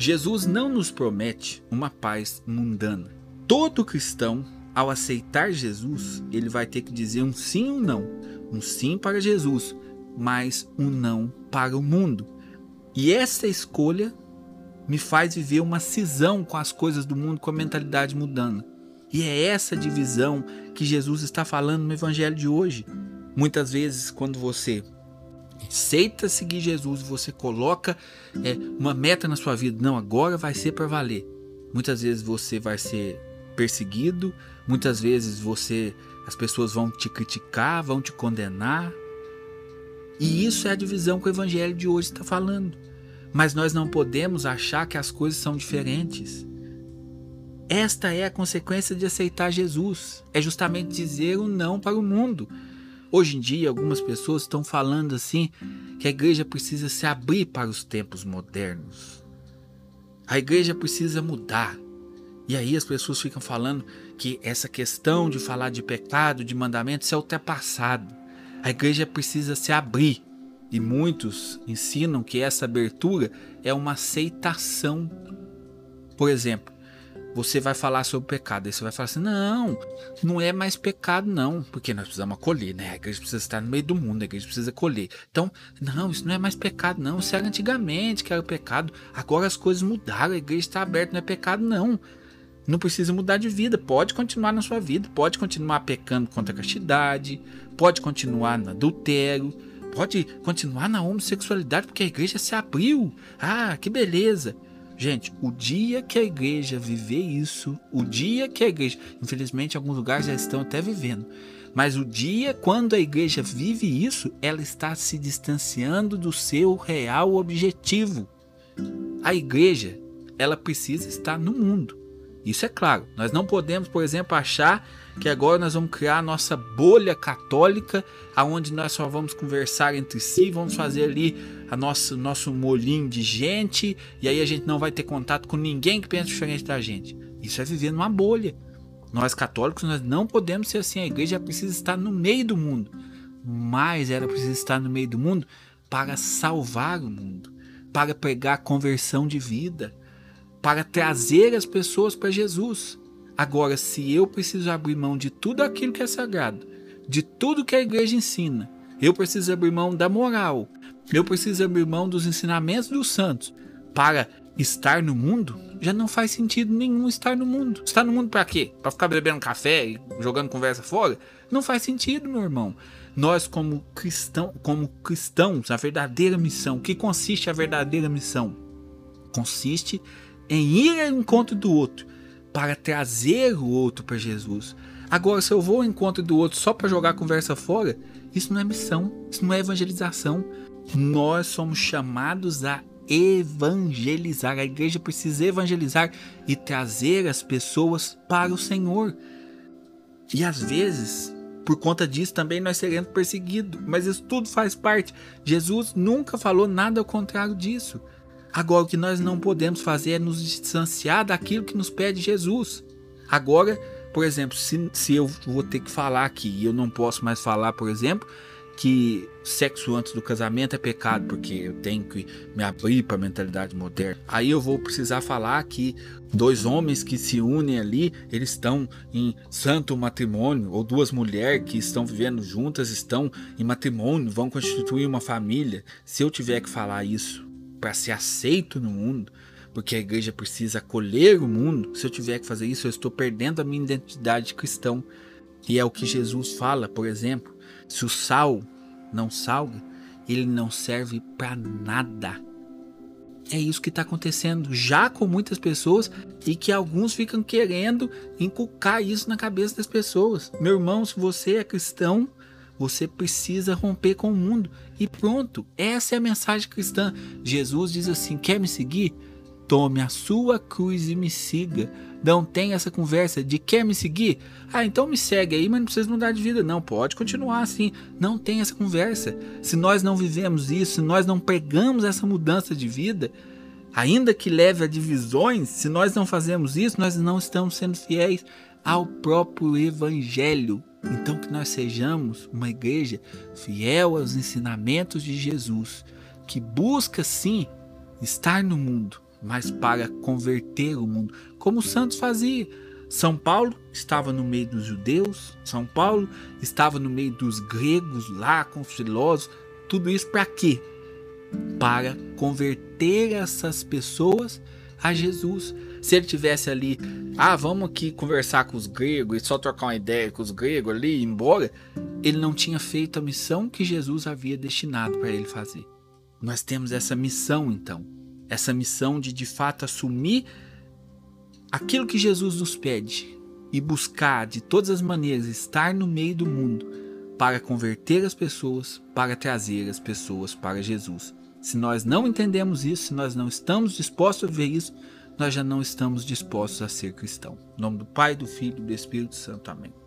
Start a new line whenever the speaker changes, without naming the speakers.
Jesus não nos promete uma paz mundana. Todo cristão, ao aceitar Jesus, ele vai ter que dizer um sim ou não. Um sim para Jesus, mas um não para o mundo. E essa escolha me faz viver uma cisão com as coisas do mundo, com a mentalidade mudando. E é essa divisão que Jesus está falando no evangelho de hoje. Muitas vezes, quando você aceita seguir Jesus, você coloca é, uma meta na sua vida, não, agora vai ser para valer. Muitas vezes você vai ser perseguido, muitas vezes você as pessoas vão te criticar, vão te condenar. E isso é a divisão que o evangelho de hoje está falando. Mas nós não podemos achar que as coisas são diferentes. Esta é a consequência de aceitar Jesus. É justamente dizer o não para o mundo. Hoje em dia, algumas pessoas estão falando assim que a igreja precisa se abrir para os tempos modernos. A igreja precisa mudar. E aí as pessoas ficam falando que essa questão de falar de pecado, de mandamentos é ultrapassado. A igreja precisa se abrir. E muitos ensinam que essa abertura é uma aceitação. Por exemplo, você vai falar sobre pecado. Aí você vai falar assim: não, não é mais pecado, não, porque nós precisamos acolher, né? A igreja precisa estar no meio do mundo, a igreja precisa acolher. Então, não, isso não é mais pecado, não. Isso era antigamente que era pecado. Agora as coisas mudaram, a igreja está aberta, não é pecado, não. Não precisa mudar de vida, pode continuar na sua vida, pode continuar pecando contra a castidade, pode continuar no adultério, pode continuar na homossexualidade, porque a igreja se abriu. Ah, que beleza. Gente, o dia que a igreja viver isso, o dia que a igreja, infelizmente, alguns lugares já estão até vivendo, mas o dia quando a igreja vive isso, ela está se distanciando do seu real objetivo. A igreja, ela precisa estar no mundo. Isso é claro. Nós não podemos, por exemplo, achar que agora nós vamos criar a nossa bolha católica, aonde nós só vamos conversar entre si, vamos fazer ali a nossa nosso molinho de gente, e aí a gente não vai ter contato com ninguém que pensa diferente da gente. Isso é viver numa bolha. Nós católicos nós não podemos ser assim. A igreja precisa estar no meio do mundo, mas ela precisa estar no meio do mundo para salvar o mundo, para pregar conversão de vida, para trazer as pessoas para Jesus. Agora, se eu preciso abrir mão de tudo aquilo que é sagrado, de tudo que a igreja ensina, eu preciso abrir mão da moral, eu preciso abrir mão dos ensinamentos dos santos para estar no mundo, já não faz sentido nenhum estar no mundo. Estar no mundo para quê? Para ficar bebendo café e jogando conversa fora? Não faz sentido, meu irmão. Nós como cristão, como cristãos, a verdadeira missão, que consiste a verdadeira missão? Consiste em ir ao encontro do outro para trazer o outro para Jesus. Agora, se eu vou ao encontro do outro só para jogar conversa fora, isso não é missão, isso não é evangelização. Nós somos chamados a evangelizar. A igreja precisa evangelizar e trazer as pessoas para o Senhor. E às vezes, por conta disso, também nós seremos perseguidos. Mas isso tudo faz parte. Jesus nunca falou nada ao contrário disso. Agora, o que nós não podemos fazer é nos distanciar daquilo que nos pede Jesus. Agora, por exemplo, se, se eu vou ter que falar aqui e eu não posso mais falar, por exemplo, que sexo antes do casamento é pecado, porque eu tenho que me abrir para a mentalidade moderna. Aí eu vou precisar falar que dois homens que se unem ali, eles estão em santo matrimônio, ou duas mulheres que estão vivendo juntas estão em matrimônio, vão constituir uma família. Se eu tiver que falar isso para ser aceito no mundo, porque a igreja precisa acolher o mundo, se eu tiver que fazer isso, eu estou perdendo a minha identidade cristão. E é o que Jesus fala, por exemplo, se o sal não salga, ele não serve para nada. É isso que está acontecendo já com muitas pessoas e que alguns ficam querendo inculcar isso na cabeça das pessoas. Meu irmão, se você é cristão, você precisa romper com o mundo. E pronto, essa é a mensagem cristã. Jesus diz assim: quer me seguir? Tome a sua cruz e me siga. Não tem essa conversa de quer me seguir? Ah, então me segue aí, mas não precisa mudar de vida. Não, pode continuar assim. Não tem essa conversa. Se nós não vivemos isso, se nós não pegamos essa mudança de vida, ainda que leve a divisões, se nós não fazemos isso, nós não estamos sendo fiéis ao próprio Evangelho. Então, que nós sejamos uma igreja fiel aos ensinamentos de Jesus, que busca sim estar no mundo, mas para converter o mundo, como os santos faziam. São Paulo estava no meio dos judeus, São Paulo estava no meio dos gregos lá com os filósofos, tudo isso para quê? Para converter essas pessoas a Jesus. Se ele tivesse ali, ah, vamos aqui conversar com os gregos e só trocar uma ideia com os gregos ali e ir embora, ele não tinha feito a missão que Jesus havia destinado para ele fazer. Nós temos essa missão então, essa missão de de fato assumir aquilo que Jesus nos pede e buscar de todas as maneiras estar no meio do mundo para converter as pessoas, para trazer as pessoas para Jesus. Se nós não entendemos isso, se nós não estamos dispostos a ver isso, nós já não estamos dispostos a ser cristão. Em nome do Pai, do Filho e do Espírito Santo. Amém.